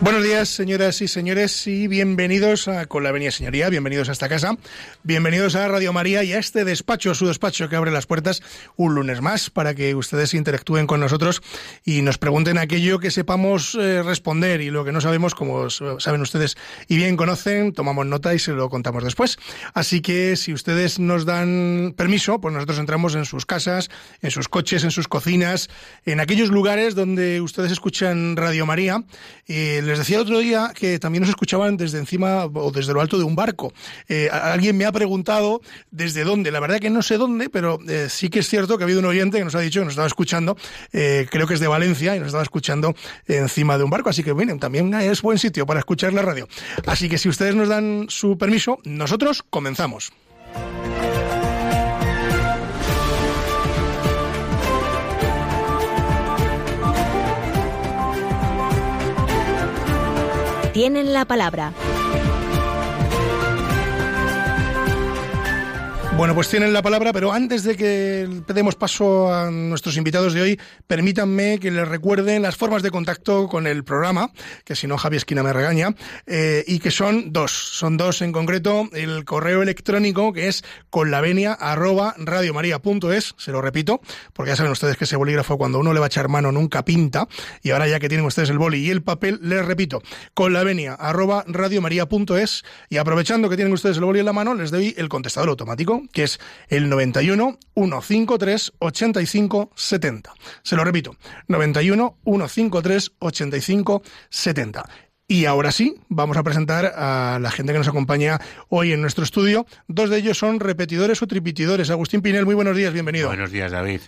Buenos días, señoras y señores, y bienvenidos a Con la Avenida Señoría, bienvenidos a esta casa, bienvenidos a Radio María y a este despacho, su despacho que abre las puertas un lunes más para que ustedes interactúen con nosotros y nos pregunten aquello que sepamos eh, responder y lo que no sabemos, como saben ustedes y bien conocen, tomamos nota y se lo contamos después. Así que si ustedes nos dan permiso, pues nosotros entramos en sus casas, en sus coches, en sus cocinas, en aquellos lugares donde ustedes escuchan Radio María. Eh, les decía el otro día que también nos escuchaban desde encima o desde lo alto de un barco. Eh, alguien me ha preguntado desde dónde. La verdad que no sé dónde, pero eh, sí que es cierto que ha habido un oyente que nos ha dicho que nos estaba escuchando, eh, creo que es de Valencia, y nos estaba escuchando encima de un barco. Así que, miren, también es buen sitio para escuchar la radio. Así que si ustedes nos dan su permiso, nosotros comenzamos. Tienen la palabra. Bueno, pues tienen la palabra, pero antes de que demos paso a nuestros invitados de hoy, permítanme que les recuerden las formas de contacto con el programa, que si no Javi Esquina me regaña, eh, y que son dos, son dos en concreto, el correo electrónico que es conlavenia arroba radiomaria.es, se lo repito, porque ya saben ustedes que ese bolígrafo cuando uno le va a echar mano nunca pinta, y ahora ya que tienen ustedes el boli y el papel, les repito, conlavenia arroba radiomaria.es, y aprovechando que tienen ustedes el boli en la mano, les doy el contestador automático, que es el 91 153 85 70. Se lo repito, 91 153 85 70. Y ahora sí, vamos a presentar a la gente que nos acompaña hoy en nuestro estudio. Dos de ellos son repetidores o tripitidores. Agustín Pinel, muy buenos días, bienvenido. Buenos días, David.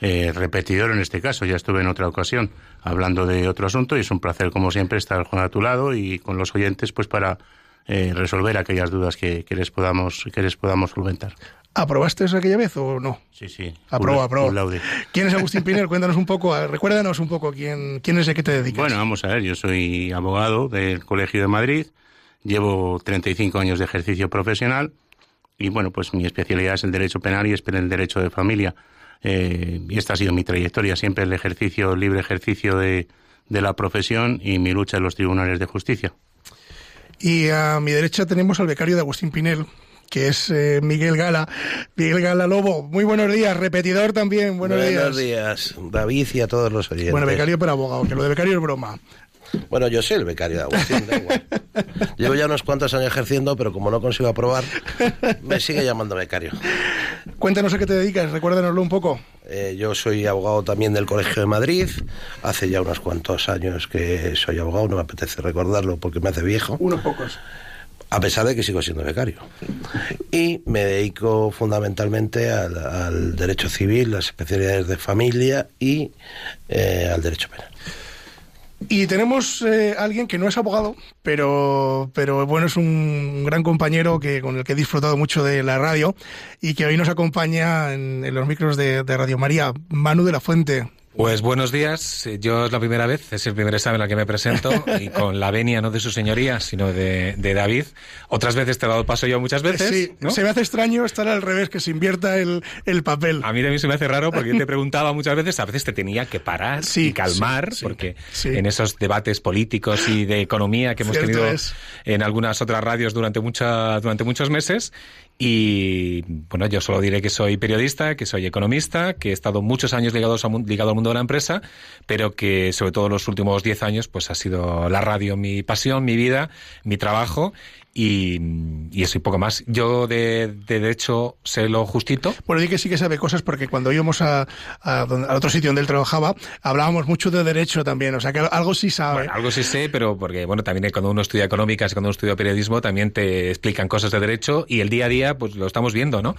Eh, repetidor en este caso, ya estuve en otra ocasión hablando de otro asunto y es un placer, como siempre, estar a tu lado y con los oyentes, pues para eh, resolver aquellas dudas que, que, les podamos que les podamos solventar. ¿Aprobaste eso aquella vez o no? Sí, sí. Aprobó, aprobó. ¿Quién es Agustín Pinel? Cuéntanos un poco, recuérdanos un poco quién, quién es el que te dedicas. Bueno, vamos a ver, yo soy abogado del Colegio de Madrid, llevo 35 años de ejercicio profesional y bueno, pues mi especialidad es el derecho penal y es el derecho de familia. Eh, y esta ha sido mi trayectoria, siempre el ejercicio, libre ejercicio de, de la profesión y mi lucha en los tribunales de justicia. Y a mi derecha tenemos al becario de Agustín Pinel, que es eh, Miguel Gala. Miguel Gala Lobo, muy buenos días, repetidor también, buenos, buenos días. días, David y a todos los oyentes. Bueno, becario pero abogado, que lo de becario es broma. Bueno, yo soy el becario de Agustín, da igual. Llevo ya unos cuantos años ejerciendo, pero como no consigo aprobar, me sigue llamando becario. Cuéntanos a qué te dedicas, recuérdanoslo un poco. Eh, yo soy abogado también del Colegio de Madrid. Hace ya unos cuantos años que soy abogado, no me apetece recordarlo porque me hace viejo. Unos pocos. A pesar de que sigo siendo becario. Y me dedico fundamentalmente al, al derecho civil, las especialidades de familia y eh, al derecho penal. Y tenemos eh, alguien que no es abogado, pero, pero bueno, es un gran compañero que, con el que he disfrutado mucho de la radio y que hoy nos acompaña en, los micros de, de Radio María, Manu de la Fuente. Pues buenos días. Yo es la primera vez, es el primer examen al que me presento y con la venia no de su señoría, sino de, de David. Otras veces te he dado paso yo muchas veces. Sí, ¿no? se me hace extraño estar al revés, que se invierta el, el papel. A mí también se me hace raro porque yo te preguntaba muchas veces, a veces te tenía que parar Sí, y calmar, sí, porque en esos debates políticos y de economía que hemos Cierto tenido es. en algunas otras radios durante, mucha, durante muchos meses, y bueno, yo solo diré que soy periodista, que soy economista, que he estado muchos años a, ligado al mundo de la empresa, pero que sobre todo los últimos 10 años pues ha sido la radio mi pasión, mi vida, mi trabajo y, y eso y poco más. Yo de, de derecho sé lo justito. Bueno, di que sí que sabe cosas porque cuando íbamos a, a al otro sitio donde él trabajaba, hablábamos mucho de derecho también, o sea que algo sí sabe. Bueno, algo sí sé, pero porque bueno, también cuando uno estudia económicas y cuando uno estudia periodismo también te explican cosas de derecho y el día a día pues lo estamos viendo, ¿no?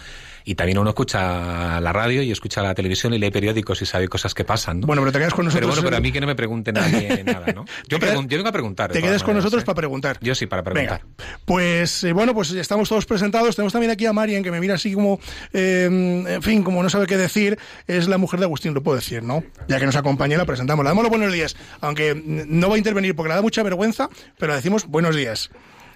Y también uno escucha la radio y escucha la televisión y lee periódicos y sabe cosas que pasan, ¿no? Bueno, pero te quedas con pero nosotros. bueno, pero a mí que no me pregunte nadie nada, ¿no? Yo, pregun- yo vengo a preguntar. Te quedas con nosotros ¿eh? para preguntar. Yo sí, para preguntar. Venga. Pues eh, bueno, pues estamos todos presentados. Tenemos también aquí a Marian, que me mira así como, eh, en fin, como no sabe qué decir. Es la mujer de Agustín, lo puedo decir, ¿no? Ya que nos acompaña, la presentamos. Le damos los buenos días, aunque no va a intervenir porque le da mucha vergüenza, pero le decimos buenos días.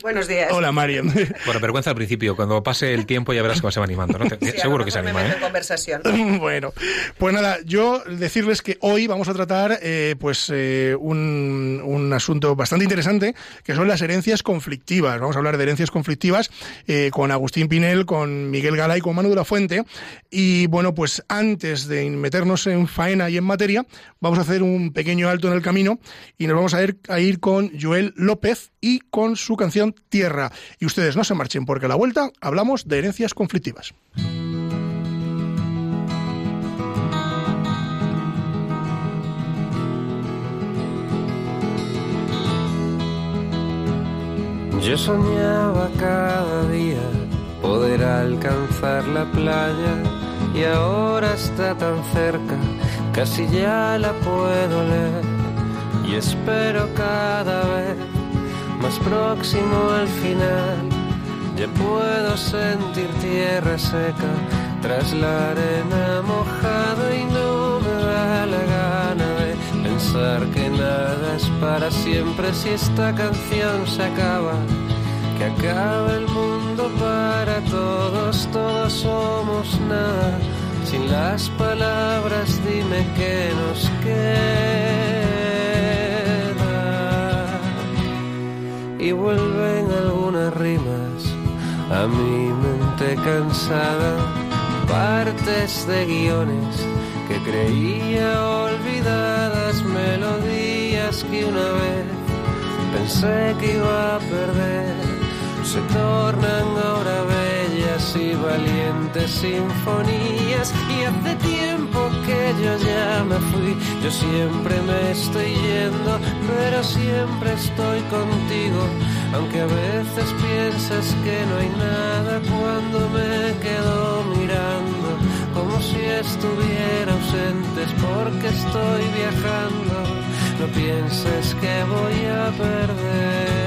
Buenos días. Hola, Marian. Bueno, vergüenza al principio. Cuando pase el tiempo ya verás cómo se va animando. ¿no? Seguro que se anima. Me ¿eh? en conversación. bueno, pues nada, yo decirles que hoy vamos a tratar eh, pues eh, un, un, asunto bastante interesante, que son las herencias conflictivas. Vamos a hablar de herencias conflictivas eh, con Agustín Pinel, con Miguel Gala y con Manu de la Fuente. Y bueno, pues antes de meternos en faena y en materia, vamos a hacer un pequeño alto en el camino y nos vamos a ir, a ir con Joel López y con su canción Tierra. Y ustedes no se marchen porque a la vuelta hablamos de herencias conflictivas. Yo soñaba cada día poder alcanzar la playa y ahora está tan cerca, casi ya la puedo leer y espero cada vez más próximo al final. Ya puedo sentir tierra seca tras la arena mojada y no me da la gana de pensar que nada es para siempre si esta canción se acaba. Que acaba el mundo para todos, todos somos nada. Sin las palabras dime que nos queda. A mi mente cansada, partes de guiones que creía olvidadas, melodías que una vez pensé que iba a perder, se tornan ahora bellas y valientes sinfonías. Y hace tiempo que yo ya me fui, yo siempre me estoy yendo, pero siempre estoy contigo aunque a veces piensas que no hay nada cuando me quedo mirando, como si estuviera ausentes porque estoy viajando, no pienses que voy a perderme.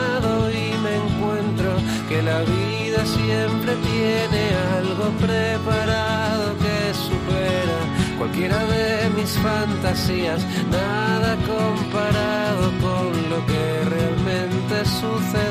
y la vida siempre tiene algo preparado que supera cualquiera de mis fantasías, nada comparado con lo que realmente sucedía.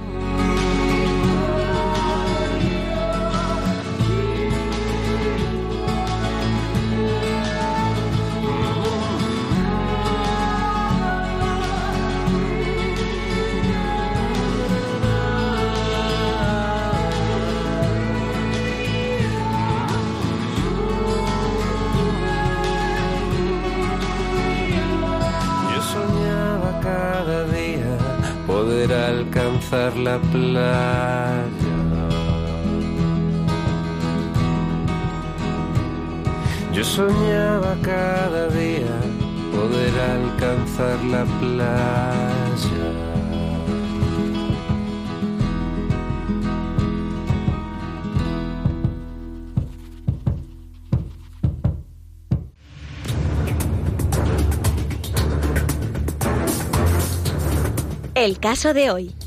La playa. Yo soñaba cada día poder alcanzar la playa. El caso de hoy.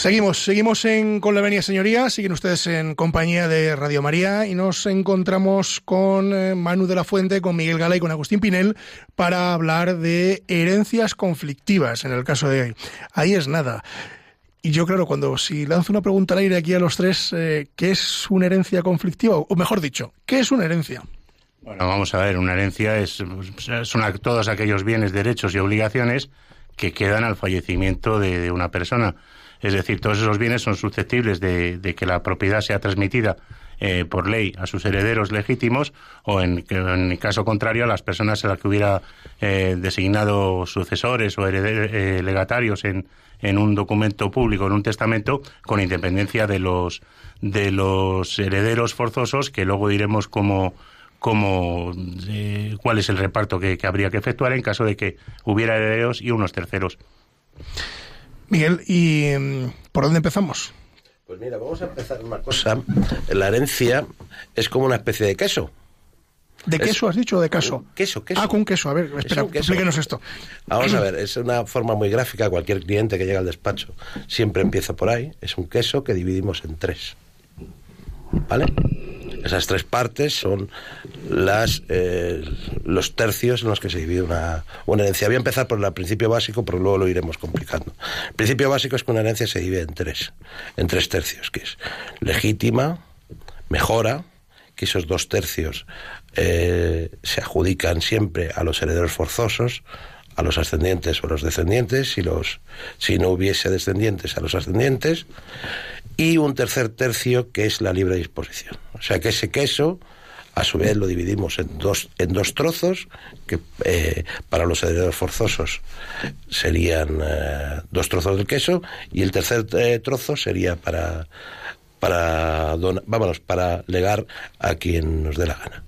Seguimos, seguimos en Con la Venia Señoría, siguen ustedes en compañía de Radio María y nos encontramos con eh, Manu de la Fuente, con Miguel Gala y con Agustín Pinel para hablar de herencias conflictivas en el caso de hoy. Ahí es nada. Y yo, claro, cuando si lanzo una pregunta al aire aquí a los tres, eh, ¿qué es una herencia conflictiva? O mejor dicho, ¿qué es una herencia? Bueno, vamos a ver, una herencia es, son todos aquellos bienes, derechos y obligaciones que quedan al fallecimiento de, una persona. Es decir, todos esos bienes son susceptibles de, que la propiedad sea transmitida eh, por ley a sus herederos legítimos o en, caso contrario a las personas a las que hubiera eh, designado sucesores o eh, legatarios en, un documento público, en un testamento, con independencia de los de los herederos forzosos, que luego diremos cómo, cuál es el reparto que, habría que efectuar en caso de que hubiera herederos y unos terceros. Miguel, ¿y mm, por dónde empezamos? Pues mira, vamos a empezar una cosa. La herencia es como una especie de queso. ¿De queso has dicho o de caso? Queso, queso. Ah, con queso. A ver, espera, explíquenos esto. Vamos a ver, es una forma muy gráfica. Cualquier cliente que llega al despacho siempre empieza por ahí. Es un queso que dividimos en tres. ¿Vale? Esas tres partes son las eh, los tercios en los que se divide una, herencia. Voy a empezar por el principio básico, pero luego lo iremos complicando. El principio básico es que una herencia se divide en tres, en tres tercios, que es legítima, mejora, que esos dos tercios eh, se adjudican siempre a los herederos forzosos, a los ascendientes o a los descendientes, si, los, si no hubiese descendientes, a los ascendientes, y un tercer tercio que es la libre disposición. O sea que ese queso, a su vez, lo dividimos en dos, en dos trozos, que eh, para los herederos forzosos serían eh, dos trozos del queso, y el tercer trozo sería para, para, vámonos, para legar a quien nos dé la gana.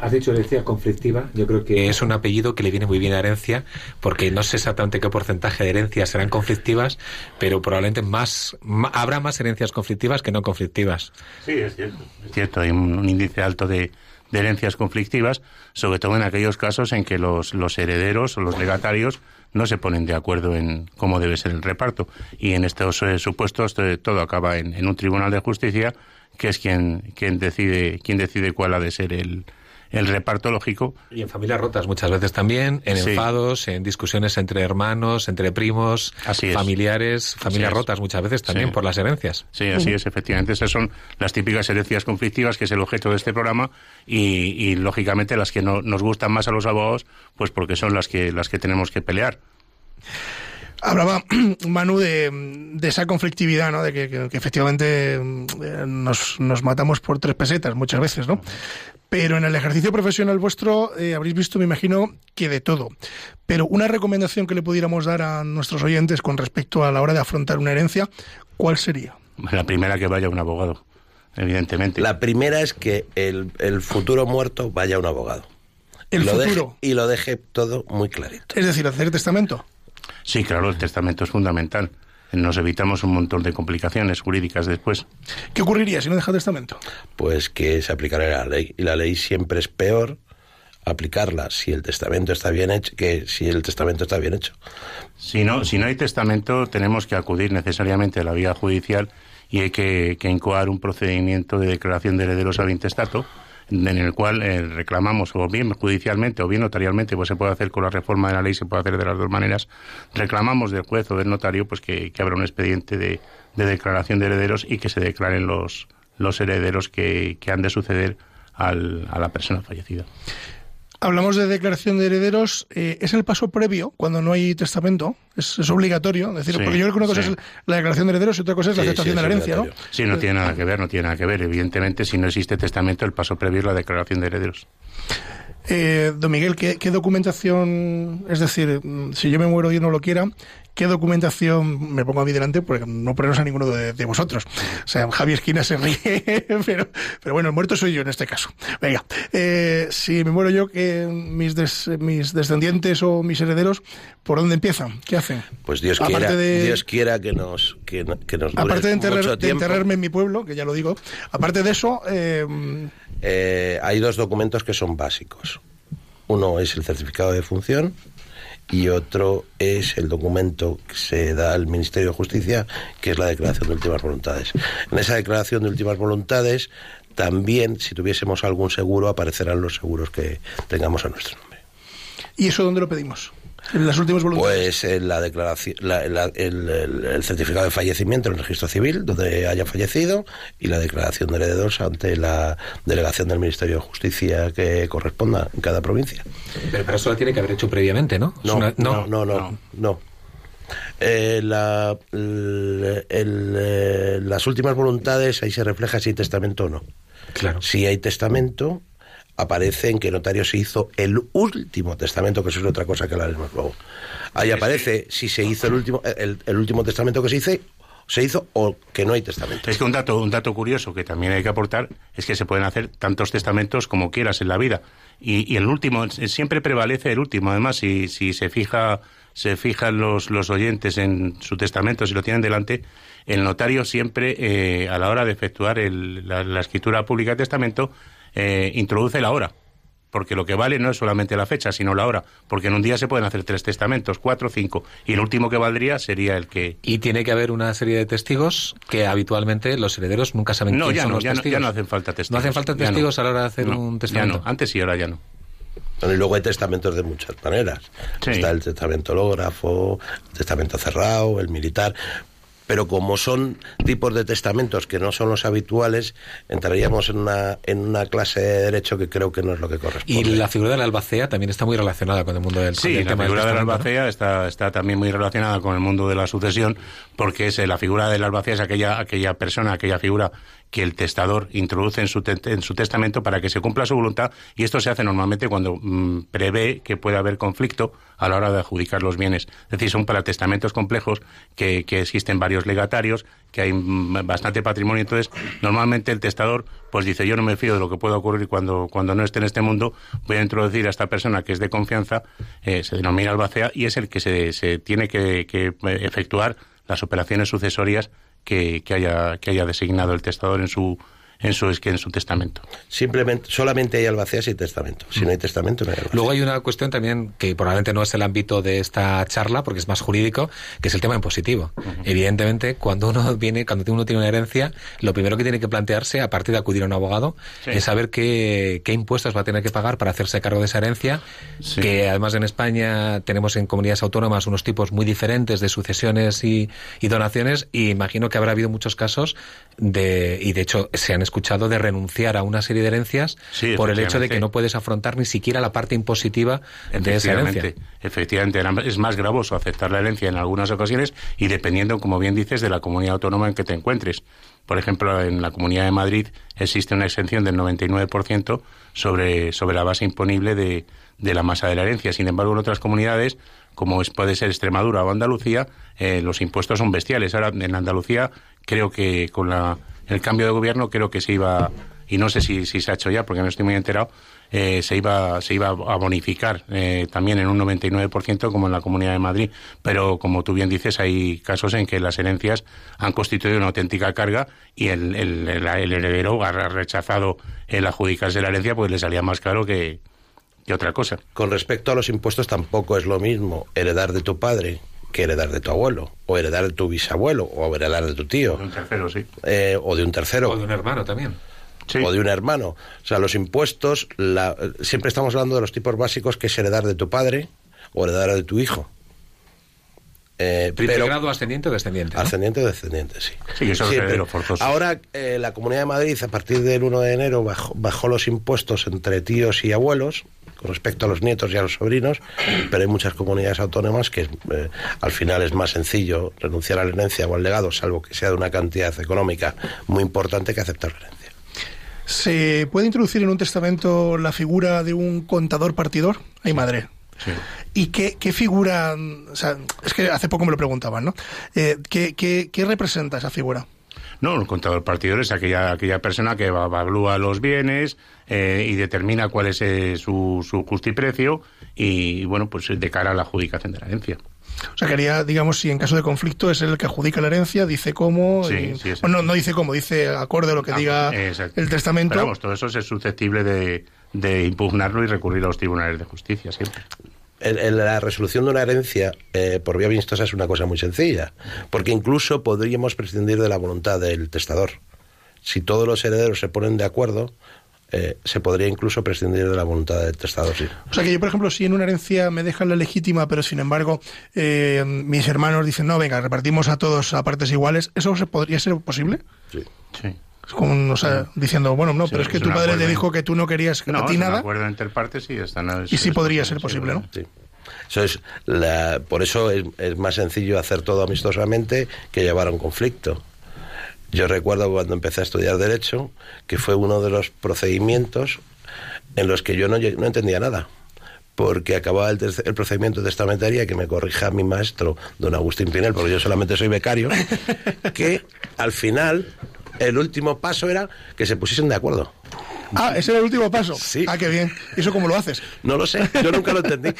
Has dicho herencia conflictiva. Yo creo que es un apellido que le viene muy bien a herencia, porque no sé exactamente qué porcentaje de herencias serán conflictivas, pero probablemente más, habrá más herencias conflictivas que no conflictivas. Sí, es cierto. Es cierto, hay un, índice alto de, herencias conflictivas, sobre todo en aquellos casos en que los, los herederos o los legatarios no se ponen de acuerdo en cómo debe ser el reparto. Y en estos eh, supuestos eh, todo acaba en, en, un tribunal de justicia que es quien, quien, decide, quien decide cuál ha de ser el, el reparto lógico. Y en familias rotas muchas veces también, en enfados, en discusiones entre hermanos, entre primos, familiares, familias rotas muchas veces también por las herencias. Sí, así es, efectivamente. Esas son las típicas herencias conflictivas, que es el objeto de este programa, y, lógicamente las que no, nos gustan más a los abogados, pues porque son las que, las que tenemos que pelear. Hablaba Manu de, esa conflictividad, ¿no? De que, efectivamente eh, nos, nos, matamos por tres pesetas muchas veces, ¿no? Pero en el ejercicio profesional vuestro eh, habréis visto, me imagino, que de todo. Pero una recomendación que le pudiéramos dar a nuestros oyentes con respecto a la hora de afrontar una herencia, ¿cuál sería? La primera que vaya un abogado, evidentemente. La primera es que el, futuro muerto vaya un abogado. El futuro. y lo deje todo muy clarito. Es decir, hacer testamento. Sí, claro, el testamento es fundamental nos evitamos un montón de complicaciones jurídicas después. ¿Qué ocurriría si no deja testamento? Pues que se aplicará la ley. Y la ley siempre es peor aplicarla si el testamento está bien hecho que si el testamento está bien hecho. Si no, si no hay testamento, tenemos que acudir necesariamente a la vía judicial y hay que, que incoar un procedimiento de declaración de herederos al intestato en el cual eh, reclamamos, o bien judicialmente o bien notarialmente, pues se puede hacer con la reforma de la ley, se puede hacer de las dos maneras, reclamamos del juez o del notario pues que, que abra un expediente de, de, declaración de herederos y que se declaren los, los herederos que, que han de suceder al, a la persona fallecida. Hablamos de declaración de herederos. Eh, ¿Es el paso previo cuando no hay testamento? ¿Es, obligatorio? decir, porque yo creo que una cosa es la declaración de herederos y otra cosa es la aceptación de la herencia, ¿no? Sí, no tiene nada que ver, no tiene nada que ver. Evidentemente, si no existe testamento, el paso previo es la declaración de herederos. Eh, don Miguel, ¿qué, ¿qué, documentación, es decir, mm, si yo me muero y no lo quiera, ¿Qué documentación me pongo a mí delante? Porque no poneros a ninguno de, vosotros. O sea, Javier Esquina se ríe, pero, pero bueno, el muerto soy yo en este caso. Venga, eh, si me muero yo, que mis, mis descendientes o mis herederos, ¿por dónde empiezan? ¿Qué hacen? Pues Dios quiera, Dios quiera que nos, que, nos Aparte de, enterrarme en mi pueblo, que ya lo digo, aparte de eso... Eh, eh, hay dos documentos que son básicos. Uno es el certificado de función y otro es el documento que se da al Ministerio de Justicia, que es la Declaración de Últimas Voluntades. En esa Declaración de Últimas Voluntades, también, si tuviésemos algún seguro, aparecerán los seguros que tengamos a nuestro nombre. ¿Y eso dónde lo pedimos? En las últimas voluntades. Pues en la declaración, la- la- el, el- el certificado de fallecimiento en el registro civil, donde haya fallecido, y la declaración de herederos ante la delegación del Ministerio de Justicia que corresponda en cada provincia. Pero, pero eso lo tiene que haber hecho previamente, ¿no? No, una- no, no, no, no. Eh, la- el- el, eh, las últimas voluntades, ahí se refleja si hay testamento o no. Claro. Si hay testamento, aparece en qué notario se hizo el último testamento, que eso es otra cosa que hablaremos luego. Ahí aparece si se hizo el último, el, el último testamento que se hizo, se hizo o que no hay testamento. Es que un dato, un dato curioso que también hay que aportar es que se pueden hacer tantos testamentos como quieras en la vida. Y, y el último, siempre prevalece el último. Además, si, si se fija, se fijan los, los oyentes en su testamento, si lo tienen delante, el notario siempre, eh, a la hora de efectuar el- la, la escritura pública de testamento, eh, introduce la hora. Porque lo que vale no es solamente la fecha, sino la hora. Porque en un día se pueden hacer tres testamentos, cuatro, cinco. Y el último que valdría sería el que, Y tiene que haber una serie de testigos que habitualmente los herederos nunca saben No, quién ya son no, los ya no, testigos. ya no hacen falta testigos. No hacen falta testigos a la hora de hacer No, un ya testamento. no. Antes sí, ahora ya no. Bueno, y luego hay testamentos de muchas maneras. Sí. Está el testamento hológrafo, el testamento cerrado, el militar. Pero como son tipos de testamentos que no son los habituales, entraríamos en una, en una clase de derecho que creo que no es lo que Y corresponde. la figura del albacea también está muy relacionada con el mundo del, Sí, el la tema figura del testamento, ¿no? albacea está, está también muy relacionada con el mundo de la sucesión, porque es, eh, la figura del albacea es aquella, aquella persona, aquella figura que el testador introduce en su, en su testamento para que se cumpla su voluntad, y esto se hace normalmente cuando mm, prevé que puede haber conflicto a la hora de adjudicar los bienes. Es decir, son para testamentos complejos que, que existen varios legatarios, que hay mm, bastante patrimonio. Entonces, normalmente el testador pues dice, yo no me fío de lo que pueda ocurrir cuando, cuando no esté en este mundo, voy a introducir a esta persona que es de confianza, eh, se denomina albacea, y es el que se, se tiene que, que, eh, efectuar las operaciones sucesorias que, que haya, que haya designado el testador en su, en su, es que en su testamento. Simplemente, solamente hay albacea sin testamento. Si no hay testamento, no hay albacea. Luego hay una cuestión también que probablemente no es el ámbito de esta charla, porque es más jurídico, que es el tema impositivo. Evidentemente, cuando uno viene, cuando uno tiene una herencia, lo primero que tiene que plantearse, a partir de acudir a un abogado, Sí. es saber qué, qué impuestos va a tener que pagar para hacerse cargo de esa herencia, Sí. que además en España tenemos en comunidades autónomas unos tipos muy diferentes de sucesiones y, y donaciones, y imagino que habrá habido muchos casos de, y de hecho se han escuchado de renunciar a una serie de herencias Sí, por el hecho de que no puedes afrontar ni siquiera la parte impositiva de esa herencia. efectivamente, es más gravoso aceptar la herencia en algunas ocasiones y dependiendo, como bien dices, de la comunidad autónoma en que te encuentres. Por ejemplo, en la Comunidad de Madrid existe una exención del 99% sobre, sobre la base imponible de, de la masa de la herencia. Sin embargo, en otras comunidades, como es, puede ser Extremadura o Andalucía, eh, los impuestos son bestiales. Ahora, en Andalucía, creo que con la, el cambio de gobierno, creo que se iba, y no sé si, se ha hecho ya, porque no estoy muy enterado, eh, se iba se iba a bonificar eh, también en un 99% como en la Comunidad de Madrid. Pero como tú bien dices, hay casos en que las herencias han constituido una auténtica carga y el, el, el- el heredero ha rechazado el adjudicarse la herencia pues le salía más caro que, que otra cosa. Con respecto a los impuestos, tampoco es lo mismo heredar de tu padre que heredar de tu abuelo, o heredar de tu bisabuelo, o heredar de tu tío, Un tercero, sí. eh, o de un tercero. O de un hermano también. Sí. o de un hermano. O sea, los impuestos, la- siempre estamos hablando de los tipos básicos que es heredar de tu padre o heredar de tu hijo. Eh, Primer pero grado ascendiente o descendiente. ¿no? ascendiente o descendiente, sí. Sí, los pero herederos forzosos. Ahora eh, la Comunidad de Madrid, a partir del 1 de enero, bajó, bajó los impuestos entre tíos y abuelos con respecto a los nietos y a los sobrinos, pero hay muchas comunidades autónomas que eh, al final es más sencillo renunciar a la herencia o al legado, salvo que sea de una cantidad económica muy importante que aceptar la herencia. ¿Se puede introducir en un testamento la figura de un contador partidor? Ay, madre. Sí. ¿Y qué, qué figura? O sea, es que hace poco me lo preguntaban, ¿no? Eh, ¿qué, qué, qué representa esa figura? No, un contador partidor es aquella, aquella persona que va- evalúa los bienes eh, y determina cuál es eh, su, su justiprecio y, bueno, pues de cara a la adjudicación de la herencia. O sea, quería, digamos, si en caso de conflicto es el que adjudica la herencia, dice cómo. Sí, y- sí, es- bueno, no, no dice cómo, dice acorde a lo que Ah, diga exacto. el testamento. Pero vamos, todo eso es susceptible de, de impugnarlo y recurrir a los tribunales de justicia siempre. El- la resolución de una herencia eh, por vía amistosa es una cosa muy sencilla, porque incluso podríamos prescindir de la voluntad del testador. Si todos los herederos se ponen de acuerdo, eh, se podría incluso prescindir de la voluntad del testador, sí. O sea que yo, por ejemplo, si en una herencia me dejan la legítima, pero sin embargo eh, mis hermanos dicen, no, venga, repartimos a todos a partes iguales, ¿eso se podría ser posible? sí. Sí. Es como, o sea, diciendo, bueno, no, Sí, pero es que es tu padre te acuerdo. dijo que tú no querías No, a ti nada. acuerdo entre partes y ya está. no, es- Y sí podría ser posible, ¿no? Sí. Eso es la- por eso es, es más sencillo hacer todo amistosamente que llevar a un conflicto. Yo recuerdo cuando empecé a estudiar Derecho que fue uno de los procedimientos en los que yo no, entendía nada. Porque acababa el, el procedimiento testamentario que me corrija mi maestro, don Agustín Pinel, porque yo solamente soy becario, que al final el último paso era que se pusiesen de acuerdo. Ah, ese era el último paso. Sí. Ah, qué bien. ¿Y eso cómo lo haces? No lo sé, yo nunca lo entendí.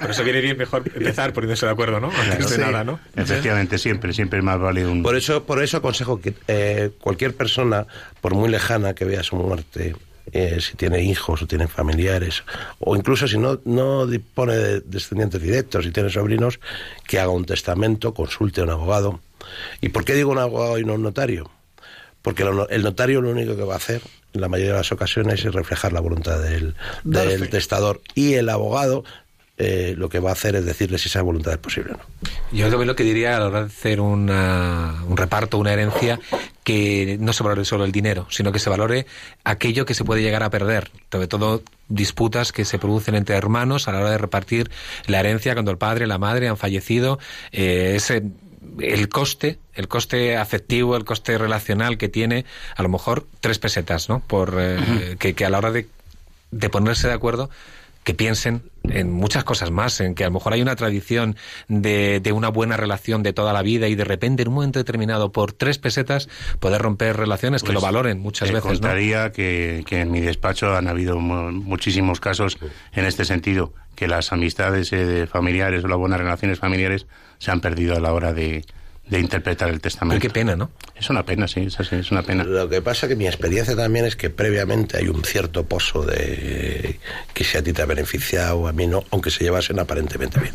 Por eso viene bien mejor empezar poniéndose de acuerdo, ¿no? Antes de Sí. nada, ¿no? Efectivamente, siempre, siempre es más vale un... Por eso, por eso aconsejo que eh, cualquier persona, por muy lejana que vea su muerte, eh, si tiene hijos o tiene familiares, o incluso si no, no dispone de descendientes directos y tiene sobrinos, que haga un testamento, consulte a un abogado. ¿Y por qué digo un abogado y no un notario? Porque el notario lo único que va a hacer, en la mayoría de las ocasiones, es reflejar la voluntad del, testador. Y el abogado eh, lo que va a hacer es decirle si esa voluntad es posible o no. Yo también lo que diría a la hora de hacer una- un reparto, una herencia, que no se valore solo el dinero, sino que se valore aquello que se puede llegar a perder. Sobre todo disputas que se producen entre hermanos a la hora de repartir la herencia cuando el padre, la madre han fallecido. Eh, ese el coste, el coste afectivo, el coste relacional que tiene, a lo mejor tres pesetas, ¿no? Por eh, que, que a la hora de, de ponerse de acuerdo que piensen en muchas cosas más, en que a lo mejor hay una tradición de, de una buena relación de toda la vida y de repente en un momento determinado por tres pesetas poder romper relaciones que Pues, lo valoren muchas te veces, ¿no? contaría que, que en mi despacho han habido mu- muchísimos casos en este sentido, que las amistades eh, de familiares o las buenas relaciones familiares se han perdido a la hora de, de interpretar el Pero testamento. qué pena, ¿no? Es una pena, sí, es, así, es una pena. Lo que pasa que mi experiencia también es que previamente hay un cierto pozo de que si a ti te ha beneficiado, a mí no, aunque se llevasen aparentemente bien.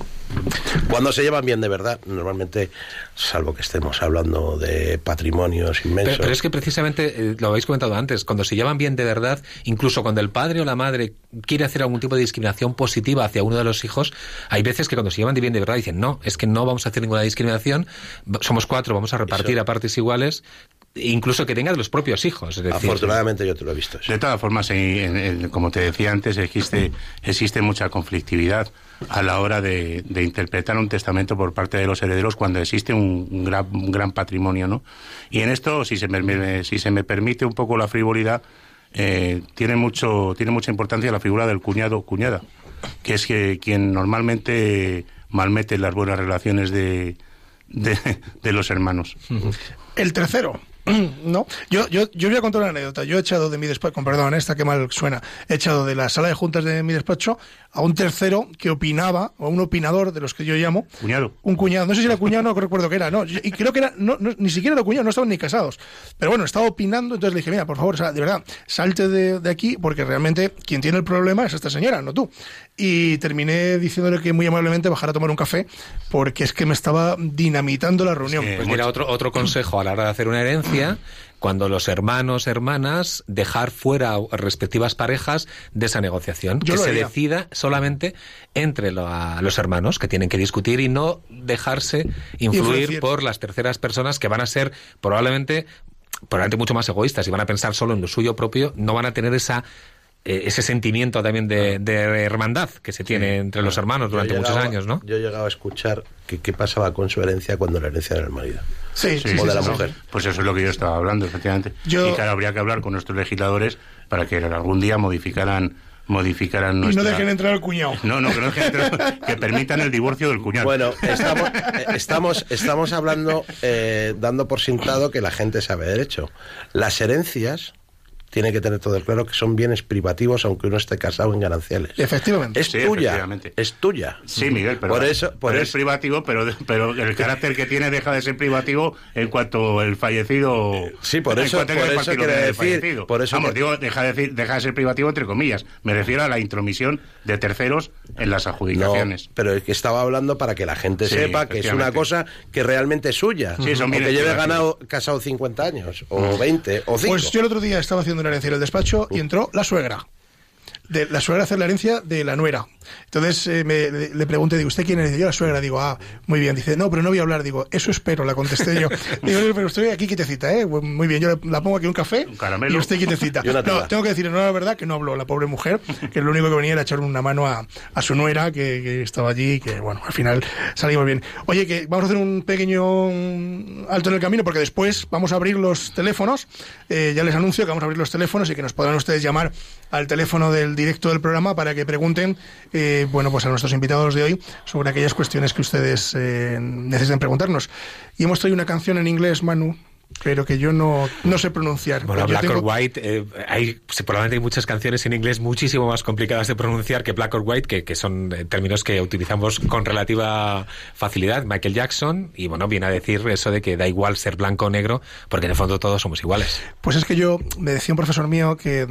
Cuando se llevan bien de verdad, normalmente, salvo que estemos hablando de patrimonios inmensos. Pero, pero es que precisamente, eh, lo habéis comentado antes, cuando se llevan bien de verdad, incluso cuando el padre o la madre quiere hacer algún tipo de discriminación positiva hacia uno de los hijos, hay veces que cuando se llevan de bien de verdad dicen, no, es que no vamos a hacer ninguna discriminación, somos cuatro, vamos a repartir Eso- a partes iguales, incluso que tenga de los propios hijos. Es decir, Afortunadamente yo te lo he visto. eso. De todas formas, en- en- en- como te decía antes, existe, existe mucha conflictividad a la hora de, de interpretar un testamento por parte de los herederos cuando existe un, un gran, un gran patrimonio, ¿no? Y en esto, si se me, me- si se me permite un poco la frivolidad, eh, tiene mucho tiene mucha importancia la figura del cuñado o cuñada, que es que quien normalmente malmete las buenas relaciones de, de, de los hermanos. El tercero. No, yo, yo, yo voy a contar una anécdota. Yo he echado de mi despacho, con perdón, esta que mal suena, he echado de la sala de juntas de mi despacho a un tercero que opinaba, o a un opinador de los que yo llamo, Cuñado. un cuñado, no sé si era cuñado, no recuerdo que era, no, y creo que era, no, no, ni siquiera era cuñado, no estaban ni casados, pero bueno, estaba opinando, entonces le dije, mira, por favor, o sea, de verdad, salte de, de aquí, porque realmente quien tiene el problema es esta señora, no tú. Y terminé diciéndole que muy amablemente bajara a tomar un café, porque es que me estaba dinamitando la reunión. que- Pues mira, otro, otro consejo a la hora de hacer una herencia, cuando los hermanos, hermanas, dejar fuera a respectivas parejas de esa negociación. Yo que se haría. decida solamente entre lo- a los hermanos que tienen que discutir y no dejarse influir por las terceras personas que van a ser probablemente, probablemente mucho más egoístas y van a pensar solo en lo suyo propio, no van a tener esa eh, ese sentimiento también de, de hermandad que se tiene entre los hermanos durante muchos años, ¿no? Yo he llegado a escuchar que qué pasaba con su herencia cuando la herencia era el marido. Sí, sí, o sí, de la sí, sí. mujer. Pues eso es lo que yo estaba hablando, efectivamente. Yo- Y claro, habría que hablar con nuestros legisladores para que algún día modificaran modificaran Y no nuestra... dejen entrar al cuñado. No, no, que, no dejen entrar- que permitan el divorcio del cuñado. Bueno, estamos, eh, estamos, estamos hablando, eh, dando por sentado que la gente sabe derecho. Las herencias tiene que tener todo claro que son bienes privativos aunque uno esté casado en gananciales. Efectivamente. Es Sí, tuya, efectivamente. es tuya. Sí, Miguel, pero, por eso, por pero es privativo, pero, pero el carácter que tiene deja de ser privativo en cuanto el fallecido. Sí, por eso- por eso partido quiere del decir- fallecido. por eso Vamos, que- digo, deja de, decir- deja de ser privativo entre comillas. Me refiero a la intromisión de terceros en las No, adjudicaciones. pero es que estaba hablando para que la gente Sí, sepa que es una cosa que realmente es suya. Sí, son o bienes que lleve ganado casado 50 años, o 20, o 5. Pues yo el otro día estaba haciendo la herencia del despacho y entró la suegra. De, la suegra hacer la herencia de la nuera. Entonces eh, me, le, pregunté, digo, ¿usted quién es? Yo la suegra, digo, ah, muy bien. Dice, no, pero no voy a hablar. Digo, eso espero, la contesté yo. digo, pero estoy aquí quietecita, ¿eh? Muy bien, yo la pongo aquí un café Un caramelo. y usted quietecita. No, tengo que decir, no, la verdad que no habló la pobre mujer, que lo único que venía era echar una mano a, a su nuera, que, que estaba allí, que bueno, al final salimos bien. Oye, que vamos a hacer un pequeño alto en el camino, porque después vamos a abrir los teléfonos. Eh, ya les anuncio que vamos a abrir los teléfonos y que nos podrán ustedes llamar al teléfono del directo del programa para que pregunten, eh, bueno, pues a nuestros invitados de hoy sobre aquellas cuestiones que ustedes eh, necesiten preguntarnos. Y hemos traído una canción en inglés, Manu, pero que yo no, no sé pronunciar. Bueno, Black tengo- or White, eh, hay, probablemente hay muchas canciones en inglés muchísimo más complicadas de pronunciar que Black or White, que, que son eh, términos que utilizamos con relativa facilidad. Michael Jackson, y bueno, viene a decir eso de que da igual ser blanco o negro, porque en el fondo todos somos iguales. Pues es que yo, me decía un profesor mío que,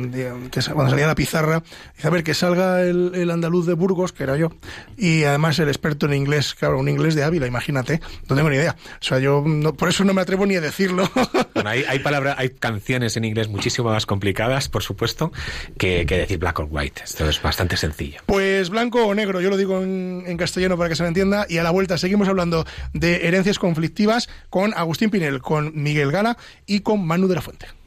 que cuando salía la pizarra, dice, a ver, que salga el, el andaluz de Burgos, que era yo, y además el experto en inglés, claro, un inglés de Ávila, imagínate, no tengo ni idea. O sea, yo no- por eso no me atrevo ni a decirlo. Bueno, hay, hay hay canciones en inglés muchísimo más complicadas, por supuesto, que, decir Black or White. Esto es bastante sencillo. Pues blanco o negro, yo lo digo en, en castellano para que se me entienda. Y a la vuelta seguimos hablando de herencias conflictivas con Agustín Pinel, con Miguel Gala y con Manu de la Fuente.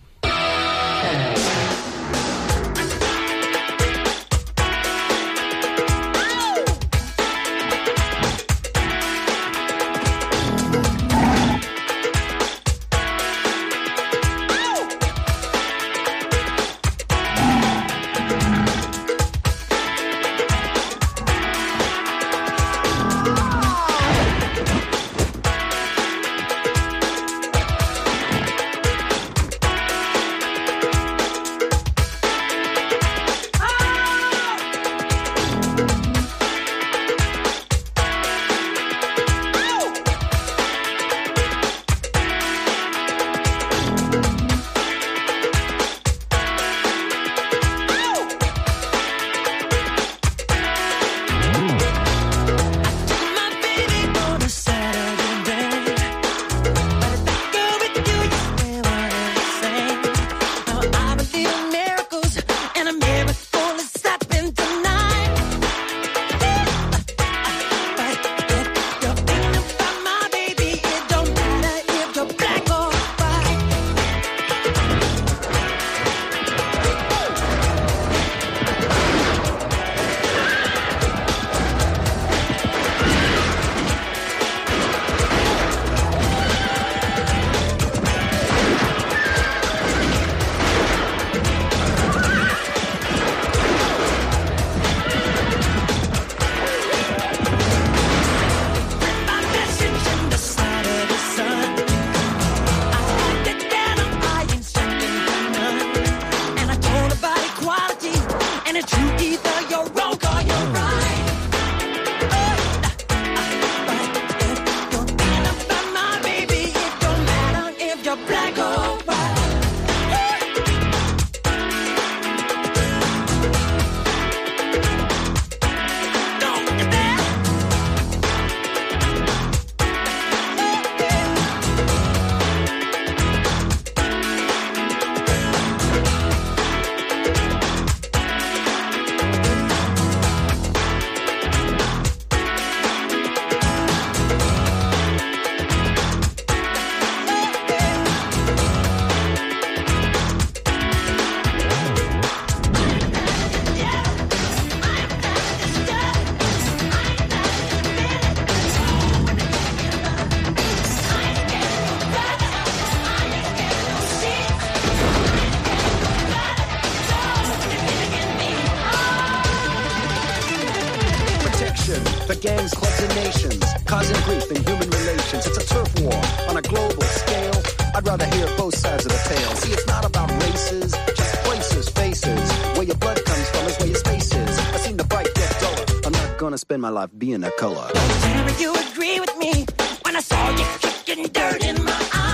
Tale. See, it's not about races, just places, faces. Where your blood comes from is where your space is. I seen the bright get duller. I'm not gonna spend my life being a color. Tell me you agree with me when I saw you kicking dirt in my eye.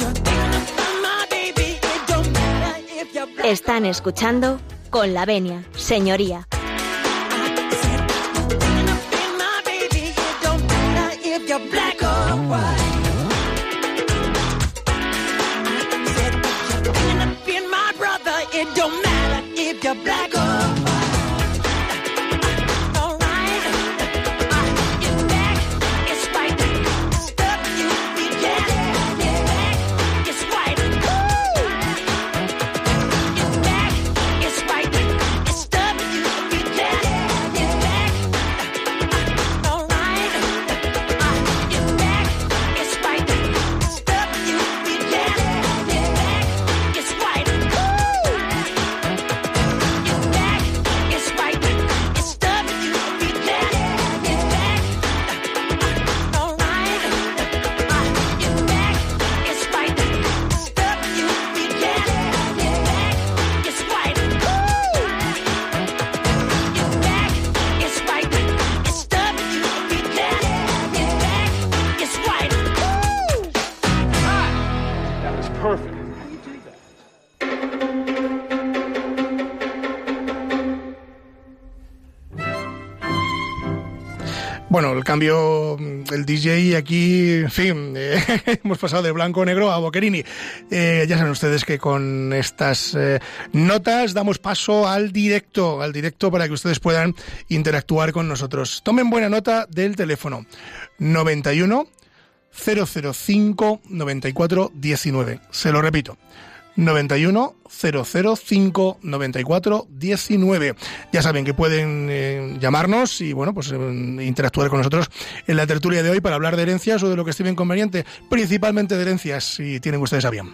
You're thinking about my baby. It don't matter if you're black. Están escuchando con la venia, señoría. Don't black or white. black El cambio, mm, el DJ aquí, en fin, eh, hemos pasado de blanco negro a Boquerini. Eh, ya saben ustedes que con estas eh, notas damos paso al directo, al directo para que ustedes puedan interactuar con nosotros. Tomen buena nota del teléfono 91 005 94 19. Se lo repito. 91 005 94 19. Ya saben que pueden eh, llamarnos y bueno, pues eh, interactuar con nosotros en la tertulia de hoy para hablar de herencias o de lo que estimen conveniente, principalmente de herencias, si tienen ustedes a bien.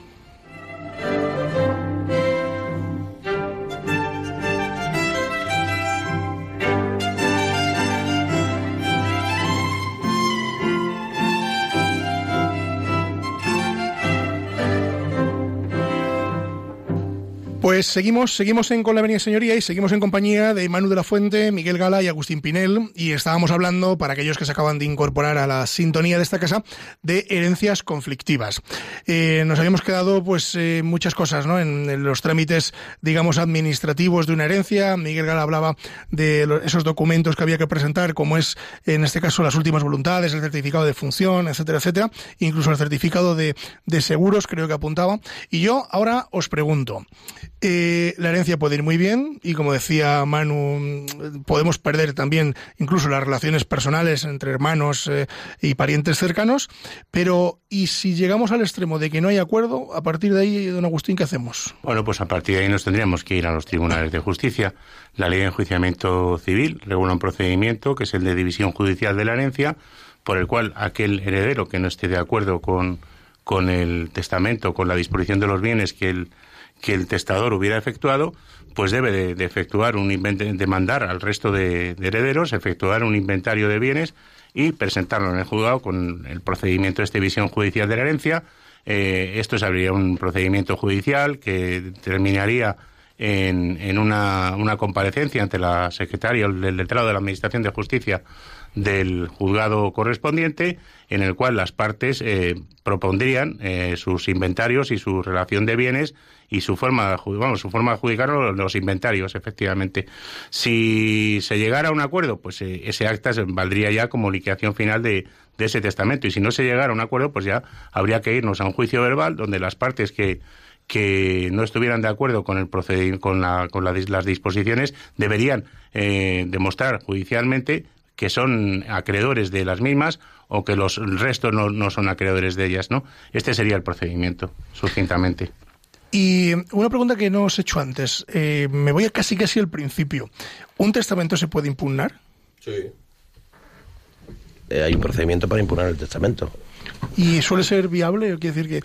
Pues seguimos, seguimos en Con la Avenida Señoría y seguimos en compañía de Manu de la Fuente, Miguel Gala y Agustín Pinel y estábamos hablando, para aquellos que se acaban de incorporar a la sintonía de esta casa, de herencias conflictivas. Eh, nos habíamos quedado pues eh, muchas cosas ¿no? en, los trámites, digamos, administrativos de una herencia. Miguel Gala hablaba de lo- esos documentos que había que presentar, como es en este caso las últimas voluntades, el certificado de función, etcétera, etcétera, incluso el certificado de seguros, creo que apuntaba. Y yo ahora os pregunto, eh, la herencia puede ir muy bien y como decía Manu, podemos perder también incluso las relaciones personales entre hermanos eh, y parientes cercanos, pero ¿y si llegamos al extremo de que no hay acuerdo? A partir de ahí, don Agustín, ¿qué hacemos? Bueno, pues a partir de ahí nos tendríamos que ir a los tribunales de justicia. La ley de enjuiciamiento civil regula un procedimiento que es el de división judicial de la herencia, por el cual aquel heredero que no esté de acuerdo con, con el testamento, con la disposición de los bienes que el, que el testador hubiera efectuado, pues debe de, de efectuar un invent- demandar al resto de, de herederos, efectuar un inventario de bienes y presentarlo en el juzgado con el procedimiento de esta división judicial de la herencia. Eh, esto se abriría un procedimiento judicial que terminaría en, en una, una comparecencia ante la secretaria o el letrado de la Administración de Justicia del juzgado correspondiente, en el cual las partes eh, propondrían eh, sus inventarios y su relación de bienes y su forma vamos, su forma de adjudicar los, inventarios, efectivamente. Si se llegara a un acuerdo, pues eh, ese acta valdría ya como liquidación final de, de ese testamento. Y si no se llegara a un acuerdo, pues ya habría que irnos a un juicio verbal donde las partes que que no estuvieran de acuerdo con el con, la, con la las disposiciones deberían eh, demostrar judicialmente que son acreedores de las mismas o que los el resto no, no son acreedores de ellas, ¿no? Este sería el procedimiento, sucintamente. Y una pregunta que no os he hecho antes, eh, me voy a casi casi al principio. ¿Un testamento se puede impugnar? Eh, hay un procedimiento para impugnar el testamento. ¿Y suele ser viable? Quiere decir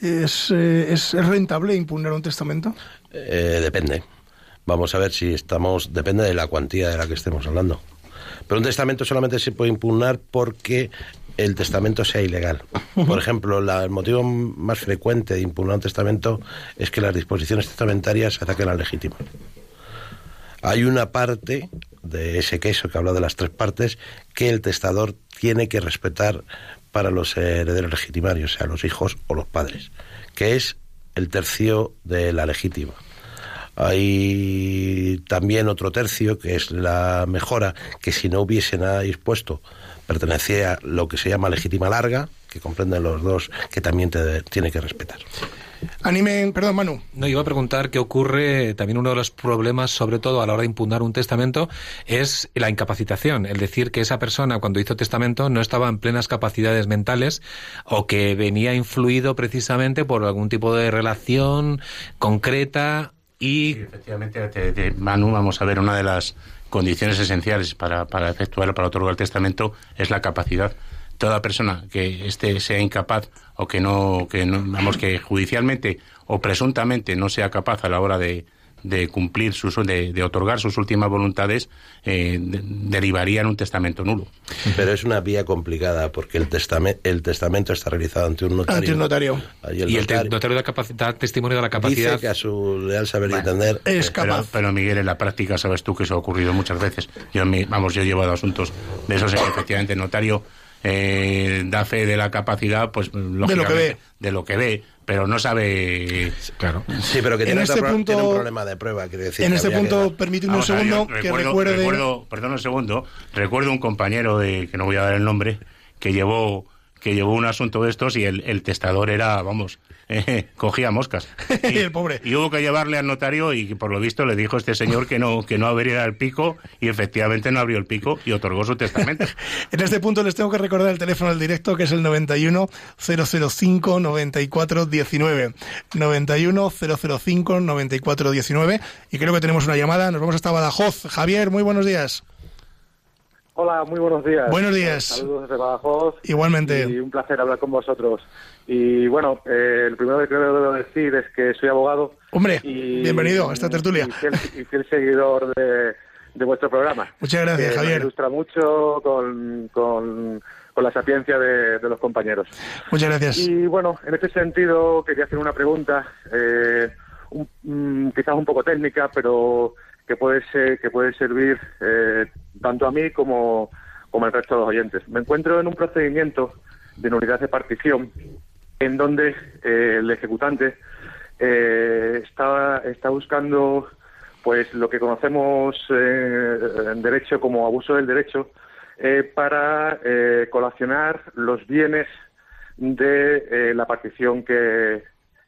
que es, eh, es rentable impugnar un testamento. Eh, depende. Vamos a ver si estamos. Depende de la cuantía de la que estemos hablando. Pero un testamento solamente se puede impugnar porque el testamento sea ilegal. Por ejemplo, la- el motivo más frecuente de impugnar un testamento es que las disposiciones testamentarias se ataquen al legítimo. Hay una parte de ese queso que habla de las tres partes que el testador tiene que respetar para los herederos legitimarios, sea los hijos o los padres, que es el tercio de la legítima. Hay también otro tercio que es la mejora, que si no hubiese nada dispuesto, pertenecía a lo que se llama legítima larga, que comprenden los dos, que también te tiene que respetar. Anime, perdón, Manu. No, iba a preguntar qué ocurre, también uno de los problemas, sobre todo a la hora de impugnar un testamento, es la incapacitación. El decir que esa persona, cuando hizo testamento, no estaba en plenas capacidades mentales o que venía influido precisamente por algún tipo de relación concreta y... Sí, efectivamente, Manu, vamos a ver, una de las condiciones esenciales para, para efectuar, para otorgar el testamento es la capacidad. Toda persona que esté, sea incapaz o que no, que no, vamos, que judicialmente o presuntamente no sea capaz a la hora de, de cumplir sus, de, de otorgar sus últimas voluntades, eh, de- derivaría en un testamento nulo. Pero es una vía complicada porque el, testame- el testamento está realizado ante un notario. Ante un notario. Y el te- notario notario da, capaci- da testimonio de la capacidad... dice que a su leal saber y entender Es capaz. pero, Miguel, en la práctica sabes tú que eso ha ocurrido muchas veces. Yo, en mi- vamos, yo he llevado asuntos de esos en que efectivamente el notario eh, da fe de la capacidad, pues lógicamente, ve. de lo que ve, pero no sabe. Claro. Sí, pero que En tiene, este otro punto- tiene un problema de prueba. quiero decir, en que este que punto, dar- permíteme un segundo que recuerdo, recuerde. recuerdo- perdón un segundo, recuerdo un compañero de que no voy a dar el nombre que llevó que llevó un asunto de estos y el, el testador era, vamos, eh, cogía moscas. Y el pobre. Y hubo que llevarle al notario y por lo visto le dijo este señor que no que no abriera el pico y efectivamente no abrió el pico y otorgó su testamento. En este punto les tengo que recordar el teléfono del directo que es el 91 005 94 19. 91 005 94 19. Y creo que tenemos una llamada. Nos vamos hasta Badajoz. Javier, muy buenos días. Hola, muy buenos días. Buenos días. Saludos desde Badajoz. Igualmente. Y un placer hablar con vosotros. Y bueno, eh, el primero que quiero decir es que soy abogado. Hombre, y- bienvenido a esta tertulia. Y fiel, y fiel seguidor de, de vuestro programa. Muchas gracias, Que Javier. ilustra mucho con, con, con la sapiencia de, de los compañeros. Muchas gracias. Y bueno, en este sentido quería hacer una pregunta, eh, un- mm, quizás un poco técnica, pero que puede ser, que puede servir eh, tanto a mí como, como al resto de los oyentes. Me encuentro en un procedimiento de unidad de partición en donde eh, el ejecutante eh, está, está buscando pues lo que conocemos eh, en derecho como abuso del derecho eh, para colacionar los bienes de la partición que,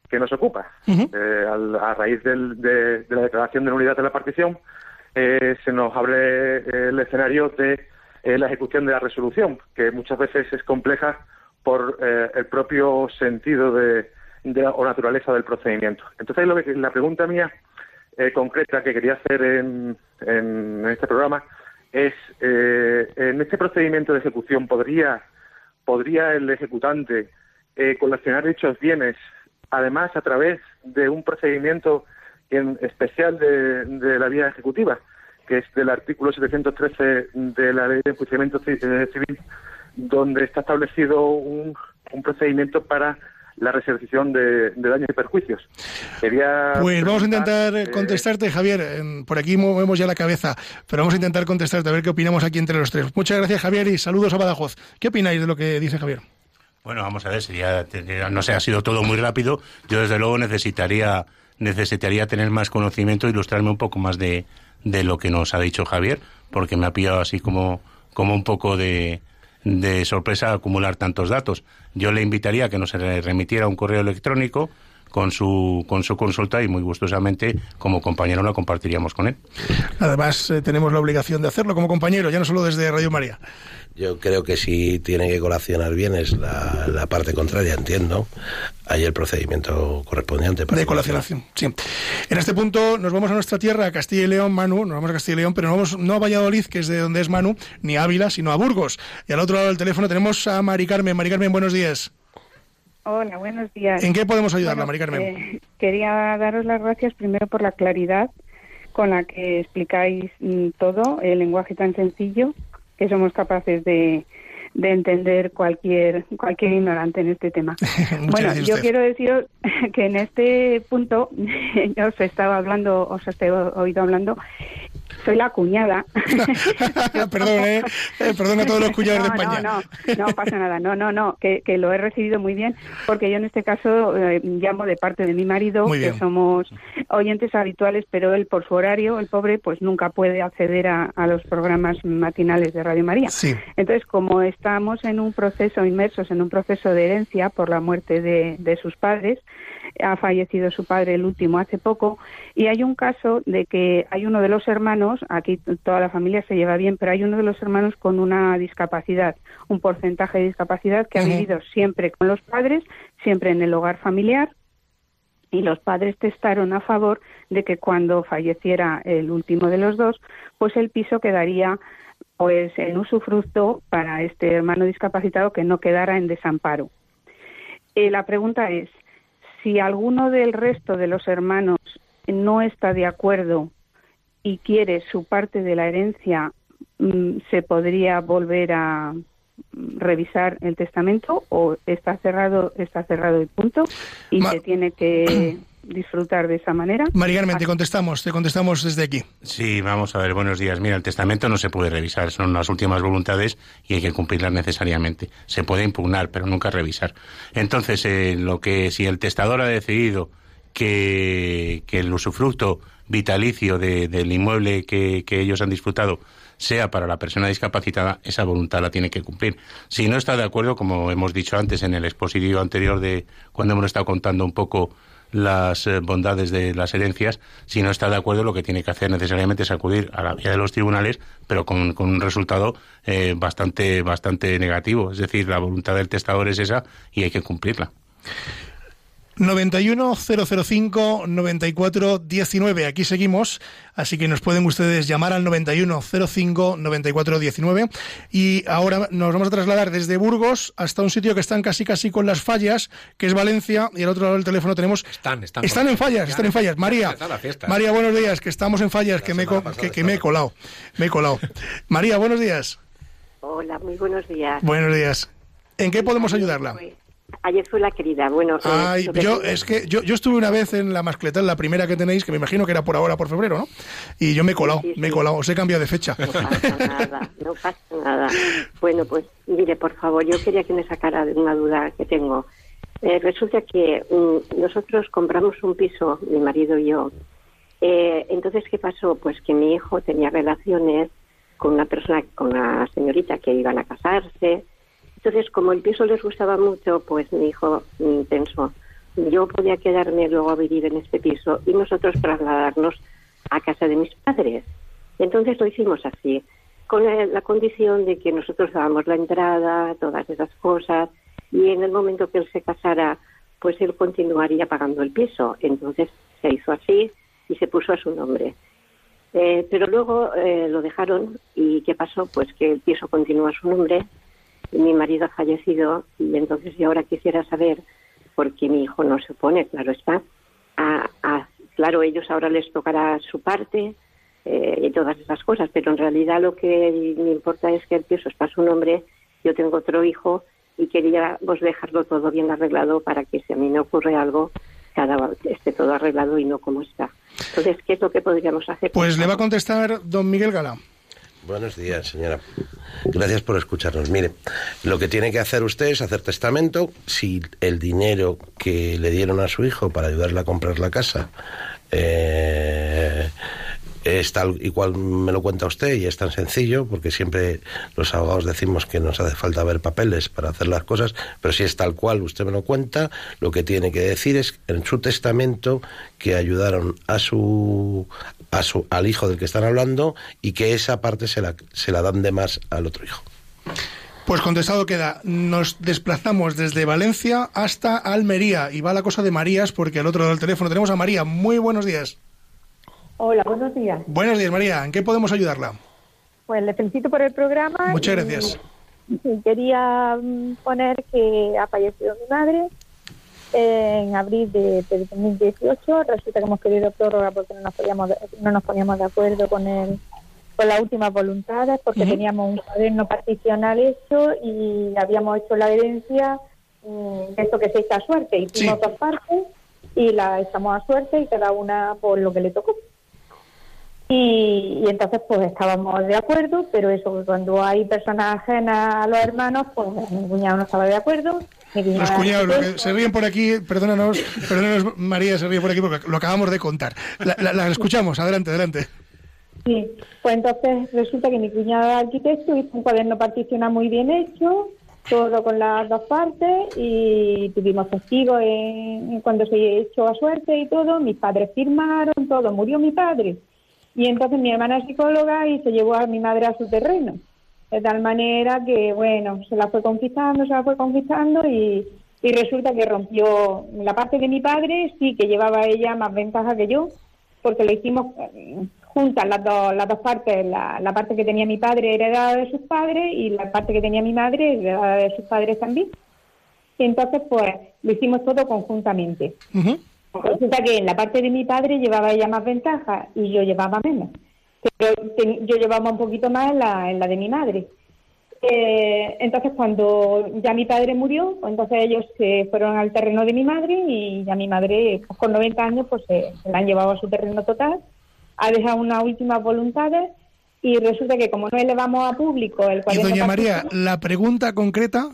que nos ocupa. Eh, al- a raíz del- de, de la declaración de nulidad de la partición, eh, se nos abre el escenario de eh, la ejecución de la resolución, que muchas veces es compleja por eh, el propio sentido de, de la- o naturaleza del procedimiento. Entonces, lo que, la pregunta mía eh, concreta que quería hacer en, en este programa es, eh, en este procedimiento de ejecución, ¿podría, podría el ejecutante eh, coleccionar dichos bienes, además a través de un procedimiento en especial de, de la vía ejecutiva, que es del artículo 713 de la Ley de Enjuiciamiento Ci- eh, Civil, donde está establecido un, un procedimiento para la resarcición de, de daños y perjuicios. Quería Pues vamos a intentar eh, contestarte, Javier. Por aquí movemos ya la cabeza, pero vamos a intentar contestarte a ver qué opinamos aquí entre los tres. Muchas gracias, Javier, y saludos a Badajoz. ¿Qué opináis de lo que dice Javier? Bueno, vamos a ver, sería, no sé, ha sido todo muy rápido. Yo desde luego necesitaría necesitaría tener más conocimiento, ilustrarme un poco más de, de lo que nos ha dicho Javier, porque me ha pillado así como, como un poco de, de sorpresa acumular tantos datos. Yo le invitaría a que nos remitiera un correo electrónico con su, con su consulta y muy gustosamente como compañero lo compartiríamos con él. Además, eh, tenemos la obligación de hacerlo como compañero, ya no solo desde Radio María. Yo creo que si tiene que colacionar bienes la, la parte contraria, entiendo, hay el procedimiento correspondiente. para De colacionación, sí. En este punto nos vamos a nuestra tierra, a Castilla y León, Manu, nos vamos a Castilla y León, pero no vamos no a Valladolid, que es de donde es Manu, ni a Ávila, sino a Burgos. Y al otro lado del teléfono tenemos a Mari Carmen. Mari Carmen, buenos días. Hola, buenos días. ¿En qué podemos ayudarla, Bueno, Mari Carmen? eh, quería daros las gracias primero por la claridad con la que explicáis mm, todo, el lenguaje tan sencillo que somos capaces de, de entender cualquier cualquier ignorante en este tema. Bueno, yo quiero deciros que en este punto yo os estaba hablando, os he oído hablando, soy la cuñada. Perdón, eh, eh, perdón a todos los cuñados de No, España. No, no, no pasa nada. No, no, no, que, que lo he recibido muy bien, porque yo en este caso eh, llamo de parte de mi marido, que somos oyentes habituales, pero él por su horario, el pobre, pues nunca puede acceder a, a los programas matinales de Radio María. Sí. Entonces, como estamos en un proceso, inmersos en un proceso de herencia por la muerte de, de sus padres, ha fallecido su padre el último hace poco, y hay un caso de que hay uno de los hermanos, aquí toda la familia se lleva bien, pero hay uno de los hermanos con una discapacidad, un porcentaje de discapacidad que ha vivido siempre con los padres, siempre en el hogar familiar, y los padres testaron a favor de que cuando falleciera el último de los dos, pues el piso quedaría pues en usufructo para este hermano discapacitado que no quedara en desamparo. Eh, la pregunta es, si alguno del resto de los hermanos no está de acuerdo y quiere su parte de la herencia, mm, ¿se podría volver a revisar el testamento o está cerrado está cerrado el punto y Ma- se tiene que disfrutar de esa manera. María Carmen, te contestamos, te contestamos desde aquí. Sí, vamos a ver, buenos días. Mira, el testamento no se puede revisar, son las últimas voluntades y hay que cumplirlas necesariamente. Se puede impugnar, pero nunca revisar. Entonces, eh, lo que si el testador ha decidido que, que el usufructo vitalicio de- del inmueble que, que ellos han disfrutado sea para la persona discapacitada, esa voluntad la tiene que cumplir. Si no está de acuerdo, como hemos dicho antes en el expositivo anterior de cuando hemos estado contando un poco las eh, bondades de las herencias, si no está de acuerdo, lo que tiene que hacer necesariamente es acudir a la vía de los tribunales, pero con, con un resultado eh, bastante, bastante negativo. Es decir, la voluntad del testador es esa y hay que cumplirla. 91005 9419. Aquí seguimos, así que nos pueden ustedes llamar al 9105 9419 y ahora nos vamos a trasladar desde Burgos hasta un sitio que están casi casi con las fallas, que es Valencia, y al otro lado del teléfono tenemos Están, están. Están en fallas, Ya, están en fallas. María. María, buenos días, que estamos en fallas, La que me, que, que me he colado, me he colado. María, buenos días. Hola, muy buenos días. Buenos días. ¿En qué podemos ayudarla? Ayer fue la querida. Bueno, eh, Ay, yo, es que yo, yo estuve una vez en la mascleta, en la primera que tenéis, que me imagino que era por ahora, por febrero, ¿no? Y yo me he colado, Sí, sí, me he colado, os he cambiado de fecha. No pasa nada, no pasa nada. Bueno, pues mire, por favor, yo quería que me sacara de una duda que tengo. Eh, resulta que mm, nosotros compramos un piso, mi marido y yo. Eh, entonces, ¿qué pasó? Pues que mi hijo tenía relaciones con una persona, con una señorita que iban a casarse. Entonces, como el piso les gustaba mucho, pues mi hijo mm, pensó, yo podía quedarme luego a vivir en este piso y nosotros trasladarnos a casa de mis padres. Entonces lo hicimos así, con la, la condición de que nosotros dábamos la entrada, todas esas cosas, y en el momento que él se casara, pues él continuaría pagando el piso. Entonces se hizo así y se puso a su nombre. Eh, pero luego eh, lo dejaron y ¿qué pasó? Pues que el piso continúa a su nombre mi marido ha fallecido y entonces yo ahora quisiera saber, porque mi hijo no se opone, claro está, a, a- claro, ellos ahora les tocará su parte eh, y todas esas cosas, pero en realidad lo que me importa es que el piso está su nombre, yo tengo otro hijo y queríamos dejarlo todo bien arreglado para que si a mí me ocurre algo, cada esté todo arreglado y no como está. Entonces, ¿qué es lo que podríamos hacer? Pues le va a contestar don Miguel Gala. Buenos días, señora. Gracias por escucharnos. Mire, lo que tiene que hacer usted es hacer testamento. Si el dinero que le dieron a su hijo para ayudarle a comprar la casa eh, es tal y cual me lo cuenta usted y es tan sencillo, porque siempre los abogados decimos que nos hace falta ver papeles para hacer las cosas, pero si es tal cual usted me lo cuenta, lo que tiene que decir es en su testamento que ayudaron a su, a su al hijo del que están hablando y que esa parte se la, se la dan de más al otro hijo. Pues contestado queda, nos desplazamos desde Valencia hasta Almería y va la cosa de Marías porque al otro lado del teléfono tenemos a María. Muy buenos días. Hola, buenos días. Buenos días, María. ¿En qué podemos ayudarla? Pues le felicito por el programa. Muchas gracias. quería mm, poner que ha fallecido mi madre en abril de, de 2018. Resulta que hemos pedido prórroga porque no nos podíamos, no nos poníamos de acuerdo con el con las últimas voluntades porque teníamos un cuaderno particional hecho y habíamos hecho la herencia mm, de esto que se echa a suerte. Hicimos dos partes y la echamos a suerte y cada una por lo que le tocó. Y, y entonces pues estábamos de acuerdo, pero eso cuando hay personas ajenas a los hermanos, pues mi cuñado no estaba de acuerdo. Los cuñados, lo que tampoco. se ríen por aquí, perdónanos, perdónanos, María, se ríe por aquí porque lo acabamos de contar. La, la- la escuchamos, adelante, adelante. Sí, pues entonces resulta que mi cuñado arquitecto hizo un cuaderno particional muy bien hecho, todo con las dos partes y tuvimos testigos en, cuando se echó a suerte y todo, mis padres firmaron, todo, murió mi padre. Y entonces mi hermana es psicóloga y se llevó a mi madre a su terreno. De tal manera que, bueno, se la fue conquistando, se la fue conquistando y, y resulta que rompió la parte de mi padre, sí que llevaba ella más ventaja que yo, porque lo hicimos eh, juntas las dos, las dos partes. La, la parte que tenía mi padre heredada de sus padres y la parte que tenía mi madre heredada de sus padres también. Y entonces, pues, lo hicimos todo conjuntamente. Resulta que en la parte de mi padre llevaba ella más ventaja y yo llevaba menos. Pero yo llevaba un poquito más en la, en la de mi madre. Eh, entonces, cuando ya mi padre murió, pues entonces ellos se fueron al terreno de mi madre y ya mi madre, pues, con 90 años, pues se, se la han llevado a su terreno total. Ha dejado unas últimas voluntades y resulta que como no elevamos a público el Y cuaderno doña María, la pregunta concreta,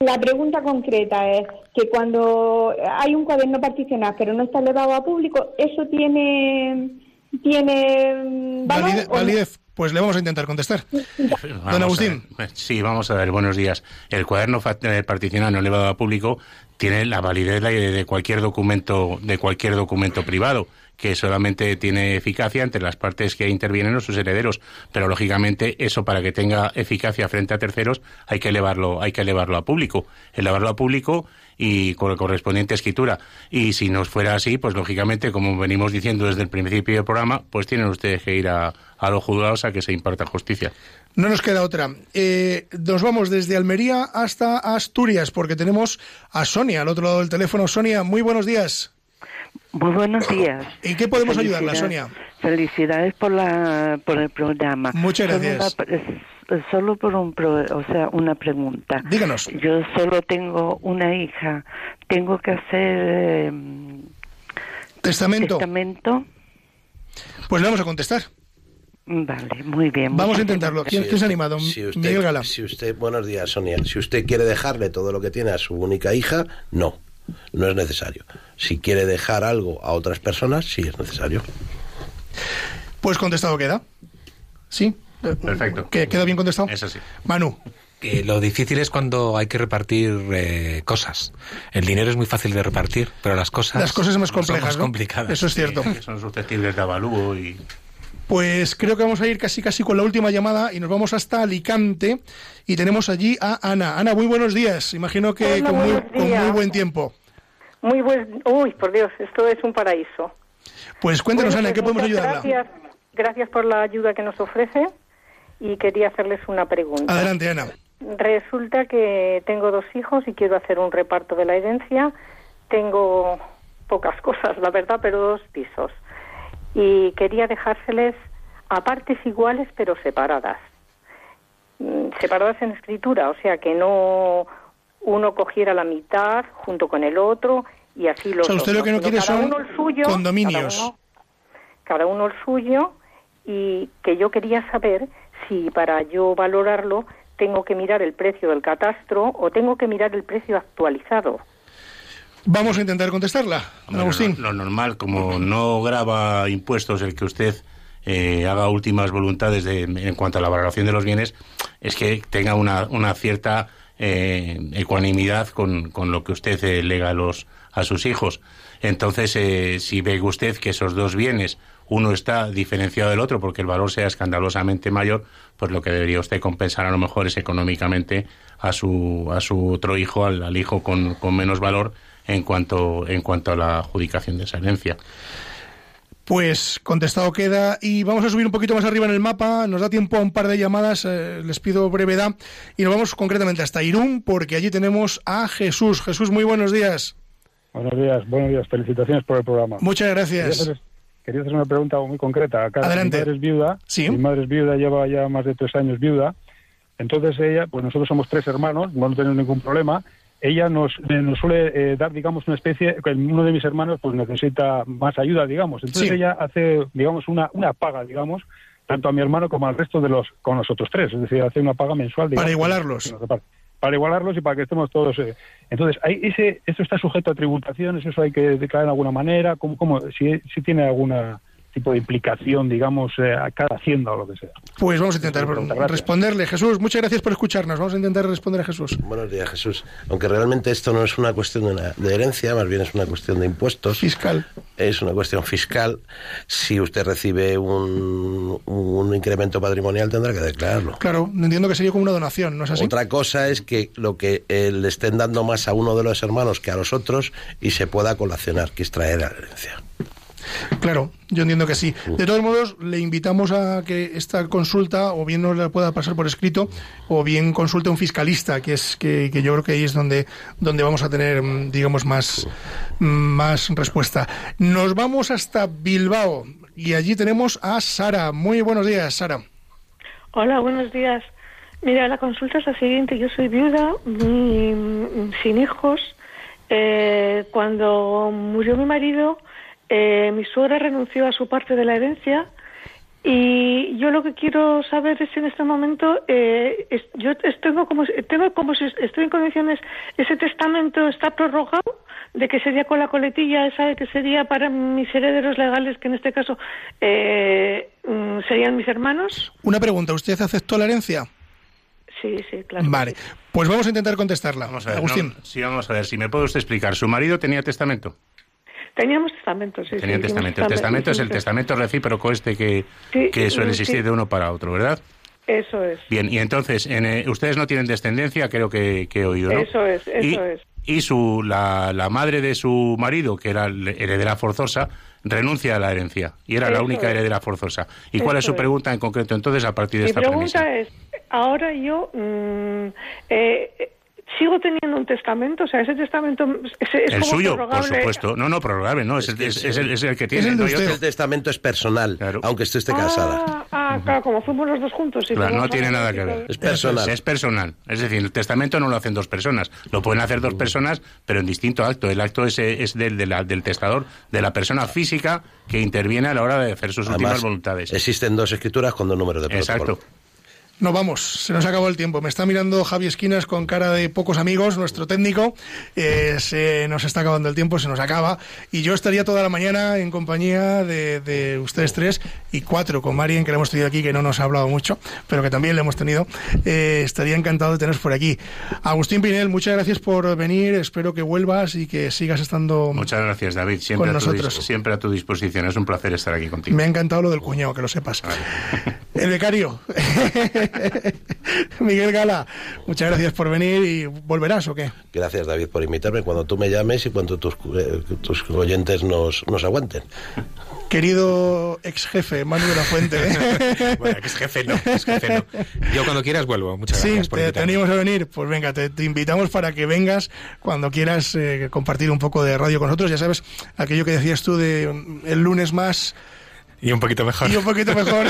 la pregunta concreta es que cuando hay un cuaderno particional pero no está elevado a público, ¿eso tiene tiene mm, valor no? validez, pues le vamos a intentar contestar. Vamos Don Agustín. ver. Sí, vamos a ver, buenos días. El cuaderno eh, particional no elevado a público tiene la validez de, cualquier documento de cualquier documento privado que solamente tiene eficacia entre las partes que intervienen o sus herederos, pero lógicamente eso para que tenga eficacia frente a terceros hay que elevarlo, hay que elevarlo a público, elevarlo a público y con la correspondiente escritura. Y si no fuera así, pues lógicamente, como venimos diciendo desde el principio del programa, pues tienen ustedes que ir a, a los juzgados a que se imparta justicia. No nos queda otra. Eh, nos vamos desde Almería hasta Asturias, porque tenemos a Sonia al otro lado del teléfono. Sonia, muy buenos días. Muy buenos días. ¿En qué podemos ayudarla, Sonia? Felicidades por la por el programa. Muchas Solo gracias. es- solo por un pro- o sea, una pregunta. Díganos. Yo solo tengo una hija. Tengo que hacer eh, Testamento. testamento. Pues le vamos a contestar. Vale, muy bien. Vamos a intentarlo. ¿Quién, Si quién se ha usted- animado? Si usted, Miguel Gala. si usted, buenos días, Sonia. Si usted quiere dejarle todo lo que tiene a su única hija, no, no es necesario. Si quiere dejar algo a otras personas, sí es necesario. Pues contestado queda. ¿Sí? Perfecto. ¿Que- ¿Queda bien contestado? Es así. Manu. Que lo difícil es cuando hay que repartir eh, cosas. El dinero es muy fácil de repartir, pero las cosas, Las cosas son más son complejas, más ¿no? complicadas. Eso es cierto. Que son susceptibles de avalúo y Pues creo que vamos a ir casi casi con la última llamada y nos vamos hasta Alicante y tenemos allí a Ana. Ana, muy buenos días. Imagino que Hola, con, muy, con buen tiempo. Muy buen. Uy, por Dios, esto es un paraíso. Pues cuéntenos, Bueno, Ana, ¿en qué pues podemos ayudarla? Gracias, gracias por la ayuda que nos ofrece y quería hacerles una pregunta. Adelante, Ana. Resulta que tengo dos hijos y quiero hacer un reparto de la herencia. Tengo pocas cosas, la verdad, pero dos pisos. Y quería dejárseles a partes iguales pero separadas. Mm, Separadas en escritura, o sea que no uno cogiera la mitad junto con el otro y así los O sea, usted dos, lo que no quiere cada son uno el suyo, condominios. Cada uno, cada uno el suyo y que yo quería saber si para yo valorarlo tengo que mirar el precio del catastro o tengo que mirar el precio actualizado. Vamos a intentar contestarla, Bueno, Agustín. Lo, lo normal, como no graba impuestos el que usted eh, haga últimas voluntades de, en cuanto a la valoración de los bienes, es que tenga una, una cierta eh, ecuanimidad con, con lo que usted eh, lega a, los, a sus hijos. Entonces, eh, si ve usted que esos dos bienes, uno está diferenciado del otro porque el valor sea escandalosamente mayor, pues lo que debería usted compensar a lo mejor es económicamente a su, a su otro hijo, al, al hijo con, con menos valor en cuanto, en cuanto a la adjudicación de esa herencia. Pues contestado queda y vamos a subir un poquito más arriba en el mapa. Nos da tiempo a un par de llamadas, eh, les pido brevedad y nos vamos concretamente hasta Irún porque allí tenemos a Jesús. Jesús, muy buenos días. Buenos días, buenos días. Felicitaciones por el programa. Muchas Quería gracias. hacer, quería hacer una pregunta muy concreta. Acá, Adelante. Mi madre es viuda. Sí. Mi madre es viuda, lleva ya más de tres años viuda. Entonces ella, pues nosotros somos tres hermanos, no tenemos ningún problema. Ella nos, eh, nos suele eh, dar, digamos, una especie, que uno de mis hermanos pues necesita más ayuda, digamos. Entonces Sí. ella hace, digamos, una, una paga, digamos, tanto a mi hermano como al resto de los, con los otros tres. Es decir, hace una paga mensual. digamos, Para igualarlos. Para igualarlos y para que estemos todos. eh. Entonces, hay ese, ¿esto está sujeto a tributaciones? ¿Eso hay que declarar de alguna manera? ¿Cómo, cómo, si, si tiene algún tipo de implicación, digamos, eh, a cada hacienda o lo que sea? Pues vamos a intentar Gracias. responderle. Jesús, muchas gracias por escucharnos. Vamos a intentar responder a Jesús. Buenos días, Jesús. Aunque realmente esto no es una cuestión de, una- de herencia, más bien es una cuestión de impuestos. Fiscal. Es una cuestión fiscal. Si usted recibe un, un incremento patrimonial, tendrá que declararlo. Claro, entiendo que sería como una donación, ¿no es así? Otra cosa es que lo que eh, le estén dando más a uno de los hermanos que a los otros y se pueda colacionar, que es traer a la herencia. Claro, yo entiendo que sí. De todos modos, le invitamos a que esta consulta o bien nos la pueda pasar por escrito o bien consulte a un fiscalista, que es que, que yo creo que ahí es donde, donde vamos a tener, mm, digamos, más, mm, más respuesta. Nos vamos hasta Bilbao y allí tenemos a Sara. Muy buenos días, Sara. Hola, buenos días. Mira, la consulta es la siguiente. Yo soy viuda, mi- mm, sin hijos. Eh, cuando murió mi marido, eh, mi suegra renunció a su parte de la herencia y yo lo que quiero saber es si en este momento eh, es- yo tengo como si- tengo como si estoy en condiciones ese testamento está prorrogado de que sería con la coletilla esa que sería para mis herederos legales que en este caso eh, mm, serían mis hermanos Una pregunta, ¿usted aceptó la herencia? sí sí claro Vale, pues vamos a intentar contestarla. Vamos a ver, Agustín. no, sí, vamos a ver, si me puede usted explicar. ¿Su marido tenía testamento? Teníamos testamento sí Tenía sí, testamento. El testamento es el testamento recíproco este que, Sí, que suele existir de uno para otro, ¿verdad? eso es Bien, y entonces, en, eh, ustedes no tienen descendencia, creo que, que he oído, ¿no? Eso es, eso y, es. Y su, la, la madre de su marido, que era heredera forzosa, renuncia a la herencia y era la única es. heredera forzosa. ¿Y cuál es su es. pregunta en concreto entonces a partir de Mi esta pregunta premisa? es, ahora yo mm, eh, sigo teniendo un testamento, o sea, ese testamento es, es el como suyo, por supuesto. No, no, prorrogable, no, es, el, es, es el, es el que tiene. no, yo te- El testamento es personal, aunque esté esté casada. Ah, ah, claro, como fuimos los dos juntos. y Claro, no tiene nada que ver. Es personal. Es personal. Es decir, el testamento no lo hacen dos personas. Lo pueden hacer dos personas, pero en distinto acto. El acto es, es del, de la- del testador, de la persona física que interviene a la hora de hacer sus últimas voluntades. Existen dos escrituras con dos números de protocolo. Exacto. No vamos, se nos acabó el tiempo. Me está mirando Javi Esquinas con cara de pocos amigos, nuestro técnico. Eh, se nos está acabando el tiempo, se nos acaba. Y yo estaría toda la mañana en compañía de, de ustedes tres y cuatro con Marien, que la hemos tenido aquí, que no nos ha hablado mucho, pero que también le hemos tenido. Eh, estaría encantado de teneros por aquí. Agustín Pinel, muchas gracias por venir. Espero que vuelvas y que sigas estando. Muchas gracias, David. Siempre, Con a tu, nosotros. siempre a tu disposición. Es un placer estar aquí contigo. Me ha encantado lo del cuñado, que lo sepas. El becario. Miguel Gala, muchas gracias por venir y volverás o qué? Gracias, David, por invitarme cuando tú me llames y cuando tus, eh, tus oyentes nos, nos aguanten. Querido ex jefe, Manu de la Fuente. ¿eh? Bueno, que es jefe no, es jefe no. Yo cuando quieras vuelvo. Muchas Sí, gracias por te, te invitarme. animamos a venir. Pues venga, te, te invitamos para que vengas cuando quieras eh, compartir un poco de radio con nosotros. Ya sabes, aquello que decías tú de mm, el lunes más Y un poquito mejor. y un poquito mejor.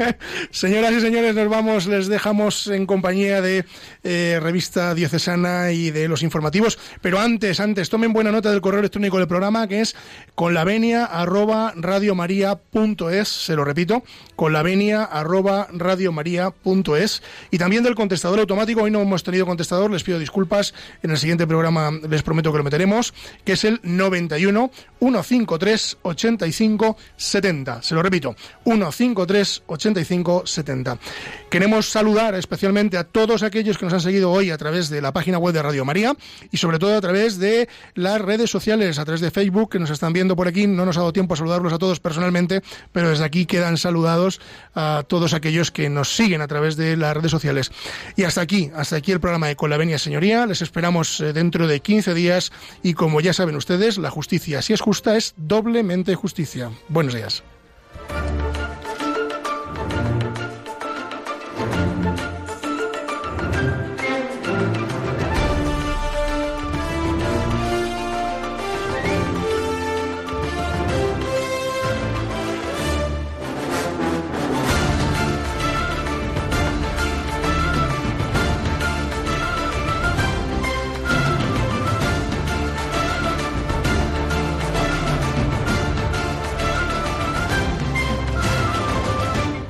Señoras y señores, nos vamos, les dejamos en compañía de eh, Revista Diocesana y de los informativos. Pero antes, antes, tomen buena nota del correo electrónico del programa que es con la venia arroba radiomaria.es, se lo repito, con la venia arroba radiomaria.es y también del contestador automático. Hoy no hemos tenido contestador, les pido disculpas. En el siguiente programa les prometo que lo meteremos, que es el 91 153 85 70. Se lo repito, 153 85 70. Queremos saludar especialmente a todos aquellos que nos han seguido hoy a través de la página web de Radio María y sobre todo a través de las redes sociales, a través de Facebook, que nos están viendo por aquí. No nos ha dado tiempo a saludarlos a todos personalmente, pero desde aquí quedan saludados a todos aquellos que nos siguen a través de las redes sociales. Y hasta aquí, hasta aquí el programa de Con la Venia Señoría. Les esperamos eh, dentro de 15 días y como ya saben ustedes, la justicia, si es justa, es doblemente justicia. Buenos días. Bye.